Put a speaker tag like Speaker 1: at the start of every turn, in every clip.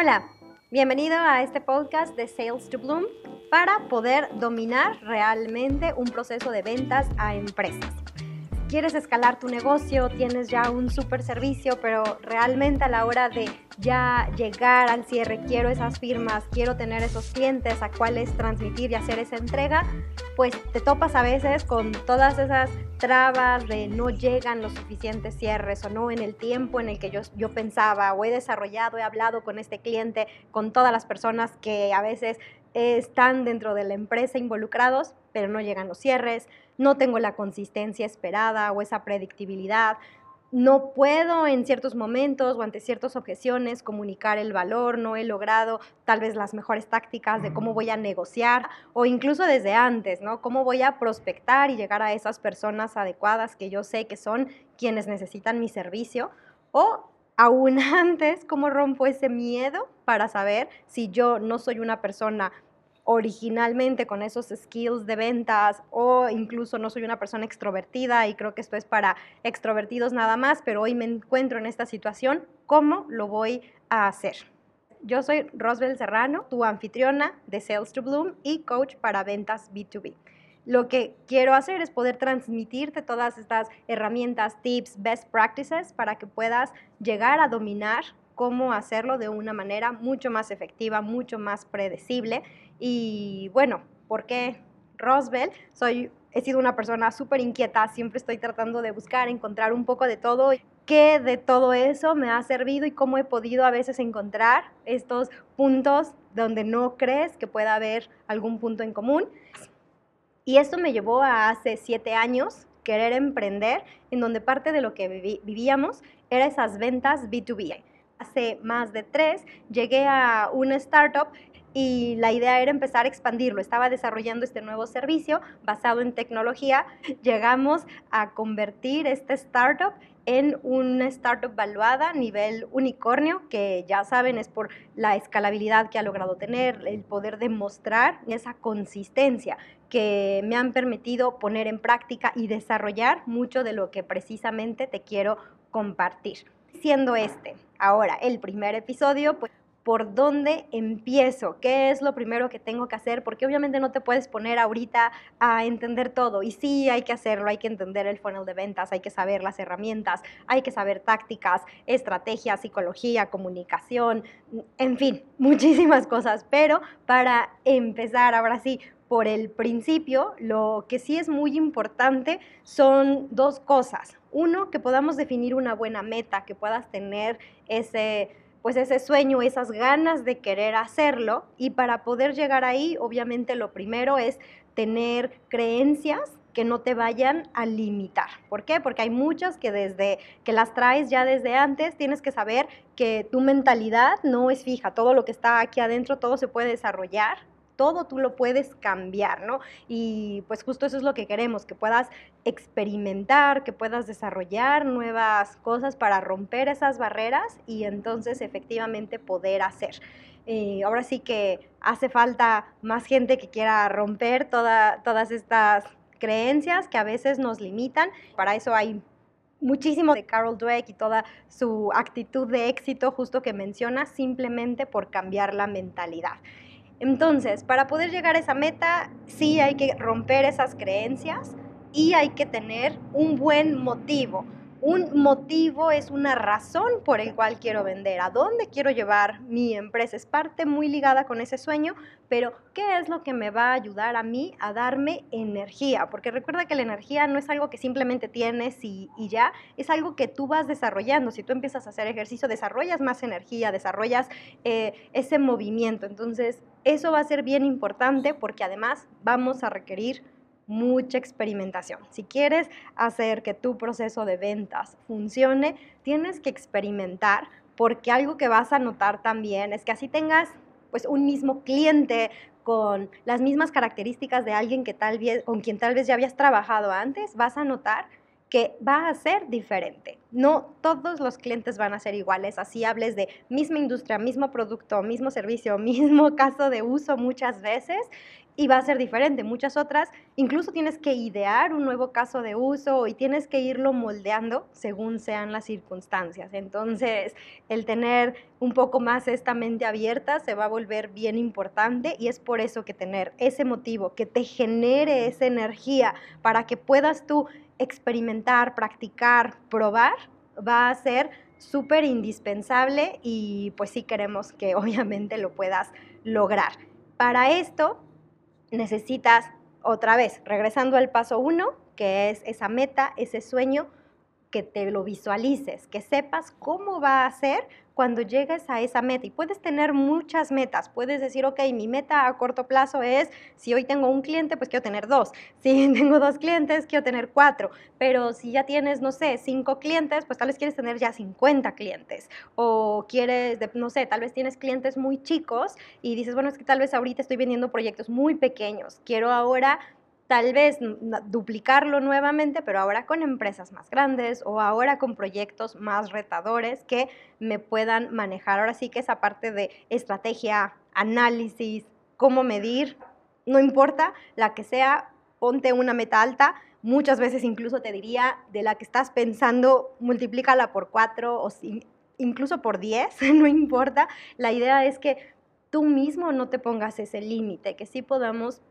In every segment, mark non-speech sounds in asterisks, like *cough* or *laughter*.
Speaker 1: Hola, bienvenido a este podcast de Sales to Bloom para poder dominar realmente un proceso de ventas a empresas. Quieres escalar tu negocio, tienes ya un super servicio, pero realmente a la hora de ya llegar al cierre, quiero esas firmas, quiero tener esos clientes a cuales transmitir y hacer esa entrega, pues te topas a veces con todas esas trabas de no llegan los suficientes cierres o no en el tiempo en el que yo, yo pensaba o he desarrollado, he hablado con este cliente, con todas las personas que a veces están dentro de la empresa involucrados, pero no llegan los cierres, no tengo la consistencia esperada o esa predictibilidad, no puedo en ciertos momentos o ante ciertas objeciones comunicar el valor, no he logrado tal vez las mejores tácticas de cómo voy a negociar o incluso desde antes, ¿no? Cómo voy a prospectar y llegar a esas personas adecuadas que yo sé que son quienes necesitan mi servicio o aún *laughs* antes, cómo rompo ese miedo para saber si yo no soy una persona originalmente con esos skills de ventas o incluso no soy una persona extrovertida y creo que esto es para extrovertidos nada más, pero hoy me encuentro en esta situación, ¿cómo lo voy a hacer? Yo soy Rosbel Serrano, tu anfitriona de Sales to Bloom y coach para ventas B2B. Lo que quiero hacer es poder transmitirte todas estas herramientas, tips, best practices para que puedas llegar a dominar cómo hacerlo de una manera mucho más efectiva, mucho más predecible. Y bueno, ¿por qué Roswell? Soy, he sido una persona súper inquieta, siempre estoy tratando de buscar, encontrar un poco de todo. ¿Qué de todo eso me ha servido y cómo he podido a veces encontrar estos puntos donde no crees que pueda haber algún punto en común? Y esto me llevó a hace siete años querer emprender, en donde parte de lo que vivíamos era esas ventas B2B hace más de tres, llegué a una startup y la idea era empezar a expandirlo. Estaba desarrollando este nuevo servicio basado en tecnología. Llegamos a convertir este startup en una startup valuada nivel unicornio, que ya saben es por la escalabilidad que ha logrado tener, el poder demostrar esa consistencia que me han permitido poner en práctica y desarrollar mucho de lo que precisamente te quiero compartir siendo este ahora el primer episodio, pues por dónde empiezo, qué es lo primero que tengo que hacer, porque obviamente no te puedes poner ahorita a entender todo. Y sí, hay que hacerlo, hay que entender el funnel de ventas, hay que saber las herramientas, hay que saber tácticas, estrategias, psicología, comunicación, en fin, muchísimas cosas. Pero para empezar, ahora sí, por el principio, lo que sí es muy importante son dos cosas. Uno, que podamos definir una buena meta, que puedas tener ese pues ese sueño, esas ganas de querer hacerlo y para poder llegar ahí, obviamente lo primero es tener creencias que no te vayan a limitar. ¿Por qué? Porque hay muchas que desde que las traes ya desde antes, tienes que saber que tu mentalidad no es fija, todo lo que está aquí adentro, todo se puede desarrollar todo tú lo puedes cambiar, ¿no? Y pues justo eso es lo que queremos, que puedas experimentar, que puedas desarrollar nuevas cosas para romper esas barreras y entonces efectivamente poder hacer. Eh, ahora sí que hace falta más gente que quiera romper todas estas creencias que a veces nos limitan. Para eso hay muchísimo de Carol Dweck y toda su actitud de éxito justo que menciona simplemente por cambiar la mentalidad. Entonces, para poder llegar a esa meta, sí hay que romper esas creencias y hay que tener un buen motivo. Un motivo es una razón por el cual quiero vender, a dónde quiero llevar mi empresa. Es parte muy ligada con ese sueño, pero ¿qué es lo que me va a ayudar a mí a darme energía? Porque recuerda que la energía no es algo que simplemente tienes y, ya, es algo que tú vas desarrollando. Si tú empiezas a hacer ejercicio, desarrollas más energía, desarrollas eh, ese movimiento. Entonces, eso va a ser bien importante porque además vamos a requerir mucha experimentación. Si quieres hacer que tu proceso de ventas funcione, tienes que experimentar porque algo que vas a notar también es que así tengas pues un mismo cliente con las mismas características de alguien que tal vez con quien tal vez ya habías trabajado antes, vas a notar que va a ser diferente. No todos los clientes van a ser iguales, así hables de misma industria, mismo producto, mismo servicio, *laughs* mismo caso de uso muchas veces y va a ser diferente. Muchas otras, incluso tienes que idear un nuevo caso de uso y tienes que irlo moldeando según sean las circunstancias. Entonces, el tener un poco más esta mente abierta se va a volver bien importante y es por eso que tener ese motivo que te genere esa energía para que puedas tú experimentar, practicar, probar, va a ser súper indispensable y pues sí queremos que *laughs* obviamente lo puedas lograr. Para esto necesitas otra vez, regresando al paso uno, que es esa meta, ese sueño, que te lo visualices, que sepas cómo va a ser cuando llegues a esa meta. Y puedes tener muchas metas. Puedes decir, ok, mi meta a corto plazo es, si hoy tengo un cliente, pues quiero tener dos. *laughs* Si tengo dos clientes, quiero tener cuatro. Pero si ya tienes, no sé, cinco clientes, pues tal vez quieres tener ya 50 clientes. O quieres, no sé, tal vez tienes clientes muy chicos y dices, bueno, es que tal vez ahorita estoy vendiendo proyectos muy pequeños. Quiero ahora tal vez duplicarlo nuevamente, pero ahora con empresas más grandes o ahora con proyectos más retadores que me puedan manejar. Ahora sí que esa parte de estrategia, análisis, cómo medir, no importa la que sea, ponte una meta alta. Muchas veces incluso te diría de la que estás pensando, multiplícala por cuatro o incluso por diez, *laughs* no importa. La idea es que tú mismo no te pongas ese límite, que sí podamos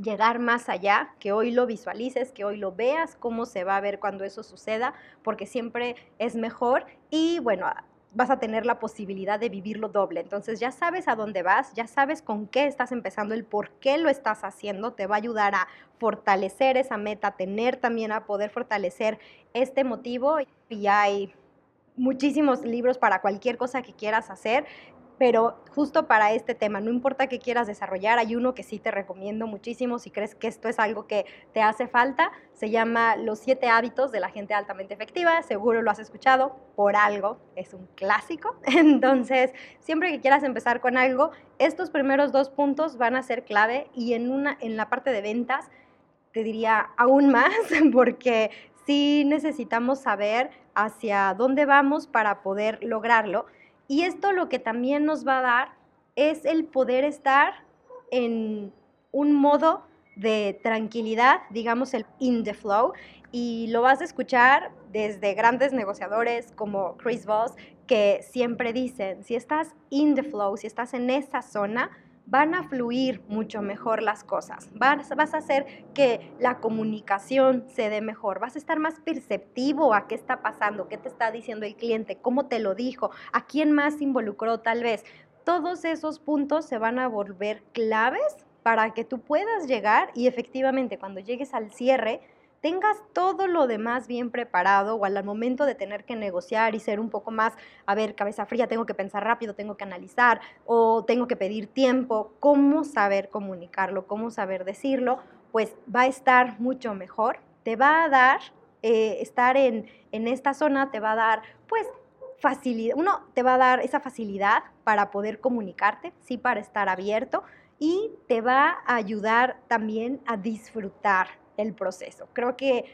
Speaker 1: llegar más allá, que hoy lo visualices, que hoy lo veas, cómo se va a ver cuando eso suceda, porque siempre es mejor y bueno, vas a tener la posibilidad de vivirlo doble. Entonces ya sabes a dónde vas, ya sabes con qué estás empezando, el por qué lo estás haciendo, te va a ayudar a fortalecer esa meta, tener también a poder fortalecer este motivo y hay muchísimos libros para cualquier cosa que quieras hacer pero justo para este tema, no importa qué quieras desarrollar, hay uno que sí te recomiendo muchísimo si crees que esto es algo que te hace falta, se llama Los siete hábitos de la gente altamente efectiva, seguro lo has escuchado por algo, es un clásico, *laughs* entonces siempre que quieras empezar con algo, estos primeros dos puntos van a ser clave y en, una, en la parte de ventas te diría aún más *laughs* porque sí necesitamos saber hacia dónde vamos para poder lograrlo y esto lo que también nos va a dar es el poder estar en un modo de tranquilidad, digamos el in the flow, y lo vas a escuchar desde grandes negociadores como Chris Voss, que siempre dicen, si estás in the flow, si estás en esa zona, van a fluir mucho mejor las cosas. Vas, a hacer que la comunicación se dé mejor. Vas a estar más perceptivo a qué está pasando, qué te está diciendo el cliente, cómo te lo dijo, a quién más involucró tal vez. Todos esos puntos se van a volver claves para que tú puedas llegar y efectivamente cuando llegues al cierre, tengas todo lo demás bien preparado o al momento de tener que negociar y ser un poco más, a ver, cabeza fría, tengo que pensar rápido, tengo que analizar o tengo que pedir tiempo, cómo saber comunicarlo, cómo saber decirlo, pues va a estar mucho mejor, te va a dar, eh, estar en, en esta zona te va a dar, pues, facilidad, uno te va a dar esa facilidad para poder comunicarte, sí, para estar abierto y te va a ayudar también a disfrutar el proceso. Creo que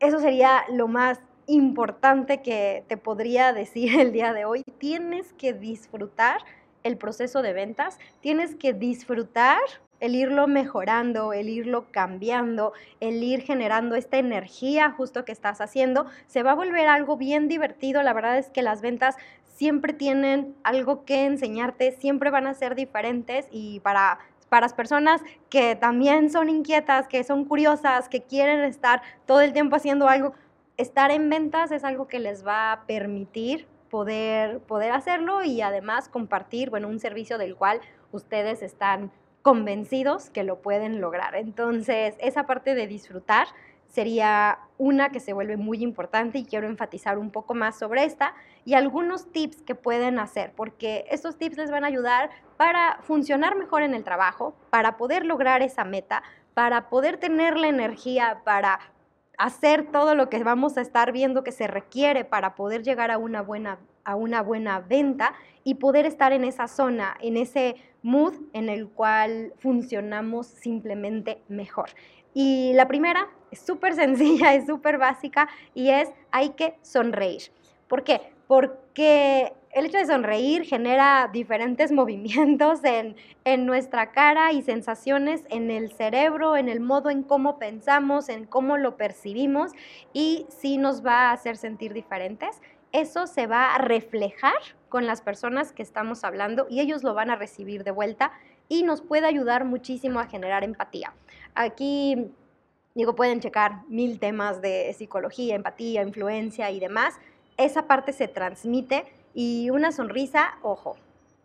Speaker 1: eso sería lo más importante que te podría decir el día de hoy. Tienes que disfrutar el proceso de ventas, tienes que disfrutar el irlo mejorando, el irlo cambiando, el ir generando esta energía justo que estás haciendo, se va a volver algo bien divertido. La verdad es que las ventas siempre tienen algo que enseñarte, siempre van a ser diferentes y para para las personas que también son inquietas, que son curiosas, que quieren estar todo el tiempo haciendo algo, estar en ventas es algo que les va a permitir poder, poder hacerlo y además compartir, bueno, un servicio del cual ustedes están convencidos que lo pueden lograr. Entonces, esa parte de disfrutar sería una que se vuelve muy importante y quiero enfatizar un poco más sobre esta y algunos tips que pueden hacer, porque estos tips les van a ayudar para funcionar mejor en el trabajo, para poder lograr esa meta, para poder tener la energía para hacer todo lo que vamos a estar viendo que se requiere para poder llegar a una buena a una buena venta y poder estar en esa zona, en ese mood en el cual funcionamos simplemente mejor. Y la primera es súper sencilla, *laughs* es súper básica y es hay que sonreír. ¿Por qué? Porque el hecho de sonreír genera diferentes *laughs* movimientos en, en, nuestra cara y sensaciones en el cerebro, en el modo en cómo pensamos, en cómo lo percibimos y sí nos va a hacer sentir diferentes. Eso se va a reflejar con las personas que estamos hablando y ellos lo van a recibir de vuelta y nos puede ayudar muchísimo a generar empatía. Aquí, digo, pueden checar mil temas de psicología, empatía, influencia y demás. Esa parte se transmite y una sonrisa, ojo,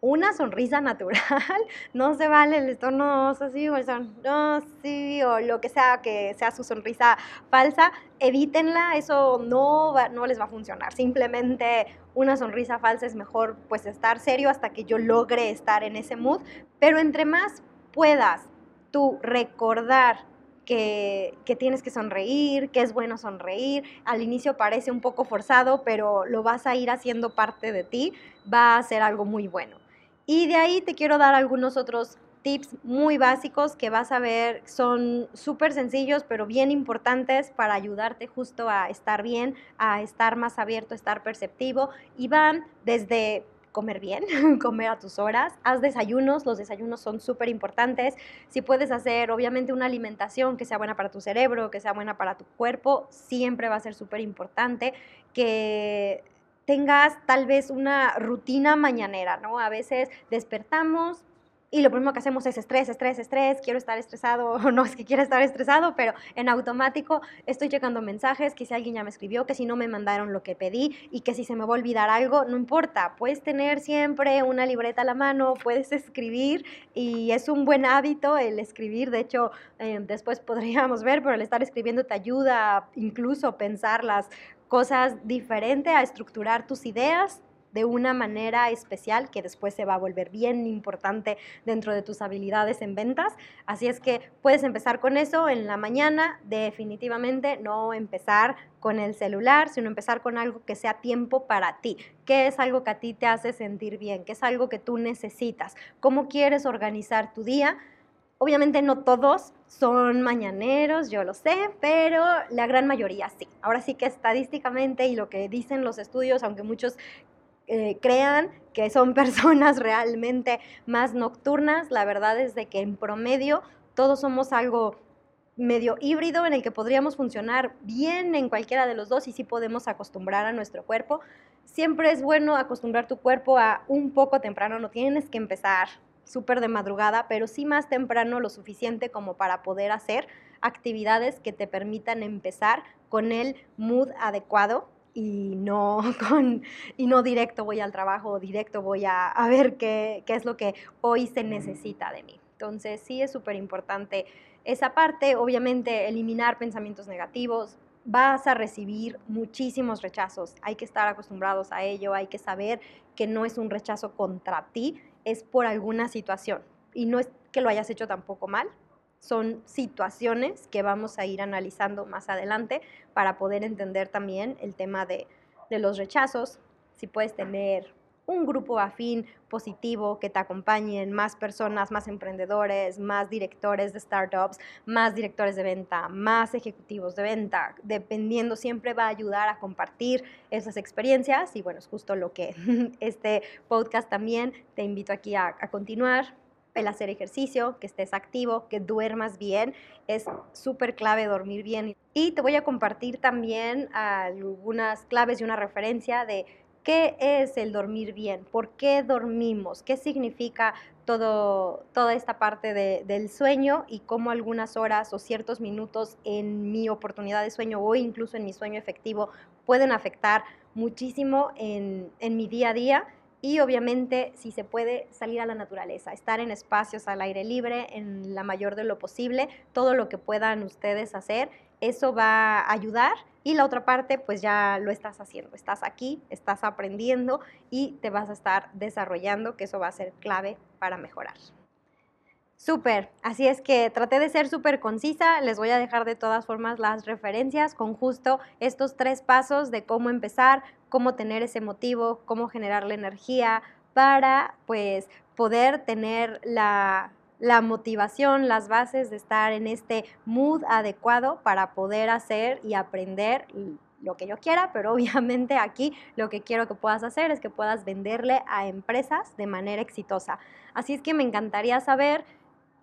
Speaker 1: una sonrisa natural, *laughs* no se vale el tono así o el no, sí, o lo que sea que sea su sonrisa falsa, evítenla, eso no, no les va a funcionar. Simplemente una sonrisa falsa es mejor pues estar serio hasta que yo logre estar en ese mood, pero entre más puedas tú recordar que, tienes que sonreír, que es bueno sonreír. Al inicio parece un poco forzado, pero lo vas a ir haciendo parte de ti, va a ser algo muy bueno. Y de ahí te quiero dar algunos otros tips muy básicos que vas a ver, son súper sencillos, pero bien importantes para ayudarte justo a estar bien, a estar más abierto, a estar perceptivo. Y van desde comer bien, *laughs* comer a tus horas, haz desayunos, los desayunos son súper importantes. Si puedes hacer, obviamente, una alimentación que sea buena para tu cerebro, que sea buena para tu cuerpo, siempre va a ser súper importante que tengas tal vez una rutina mañanera, ¿no? A veces despertamos, y lo primero que hacemos es estrés, estrés, estrés, quiero estar estresado, *laughs* no es que quiera estar estresado, pero en automático estoy checando mensajes, que si alguien ya me escribió, que si no me mandaron lo que pedí y que si se me va a olvidar algo, no importa, puedes tener siempre una libreta a la mano, puedes escribir y es un buen hábito el escribir, de hecho eh, después podríamos ver, pero el estar escribiendo te ayuda incluso a pensar las cosas diferente, a estructurar tus ideas de una manera especial que después se va a volver bien importante dentro de tus habilidades en ventas. Así es que puedes empezar con eso en la mañana, definitivamente no empezar con el celular, sino empezar con algo que sea tiempo para ti. ¿Qué es algo que a ti te hace sentir bien? ¿Qué es algo que tú necesitas? ¿Cómo quieres organizar tu día? Obviamente no todos son mañaneros, yo lo sé, pero la gran mayoría sí. Ahora sí que estadísticamente y lo que dicen los estudios, aunque muchos eh, crean que son *laughs* personas realmente más nocturnas. La verdad es de que en promedio todos somos algo medio híbrido en el que podríamos funcionar bien en cualquiera de los dos y sí podemos acostumbrar a nuestro cuerpo. Siempre es bueno acostumbrar tu cuerpo a un poco temprano, no tienes que empezar súper de madrugada, pero sí más temprano lo suficiente como para poder hacer actividades que te permitan empezar con el mood adecuado y no, *laughs* con, y no directo voy al trabajo, directo voy a, a ver qué, qué, es lo que hoy se necesita de mí. Entonces sí es súper importante esa parte, obviamente eliminar pensamientos negativos, vas a recibir muchísimos rechazos, hay que estar acostumbrados a ello, hay que saber que no es un rechazo contra ti, es por alguna situación y no es que lo hayas hecho tampoco mal, son situaciones que vamos a ir analizando más adelante para poder entender también el tema de, los rechazos, si puedes tener un grupo afín positivo que te acompañen, más personas, más emprendedores, más directores de startups, más directores de venta, más ejecutivos de venta, dependiendo, siempre va a ayudar a compartir esas experiencias. Y bueno, es justo lo que *laughs* este podcast también te invito aquí a continuar el hacer ejercicio, que estés activo, que duermas bien. Es súper clave dormir bien. Y te voy a compartir también algunas claves y una referencia de qué es el dormir bien, por qué dormimos, qué significa todo, toda esta parte del sueño y cómo algunas horas o ciertos minutos en mi oportunidad de sueño o incluso en mi sueño efectivo pueden afectar muchísimo en, en mi día a día y obviamente si se puede salir a la naturaleza, estar en espacios al aire libre en la mayor de lo posible, todo lo que puedan ustedes hacer, eso va a ayudar y la otra parte pues ya lo estás haciendo, estás aquí, estás aprendiendo y te vas a estar desarrollando, que eso va a ser clave para mejorar. Súper, así es que traté de ser súper concisa, les voy a dejar de todas formas las referencias con justo estos tres pasos de cómo empezar, cómo tener ese motivo, cómo generar la energía para pues poder tener la, la motivación, las bases de estar en este mood adecuado para poder hacer y aprender lo que yo quiera, pero *laughs* obviamente aquí lo que quiero que puedas hacer es que puedas venderle a empresas de manera exitosa. Así es que me encantaría saber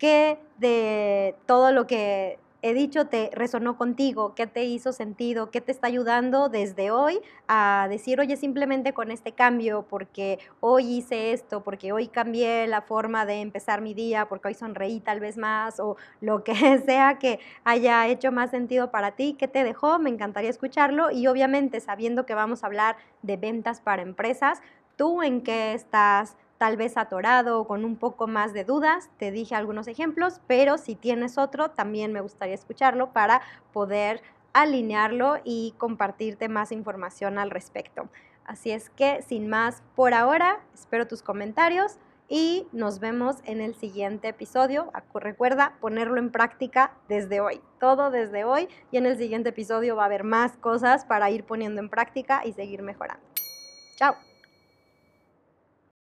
Speaker 1: qué de todo lo que he dicho te resonó contigo, qué te hizo sentido, qué te está ayudando desde hoy a decir, oye, simplemente con este cambio, porque hoy hice esto, porque hoy cambié la forma de empezar mi día, porque hoy sonreí tal vez más, o lo que *laughs* sea que haya hecho más sentido para ti, qué te dejó, me encantaría escucharlo y obviamente sabiendo que vamos a hablar de ventas para empresas, tú en qué estás tal vez atorado o con un poco más de dudas, te dije algunos ejemplos, pero si tienes otro, también me gustaría escucharlo para poder alinearlo y compartirte más información al respecto. Así es que, sin más por ahora, espero tus comentarios y nos vemos en el siguiente episodio. Recuerda ponerlo en práctica desde hoy, todo desde hoy y en el siguiente episodio va a haber más cosas para ir poniendo en práctica y seguir mejorando. Chao.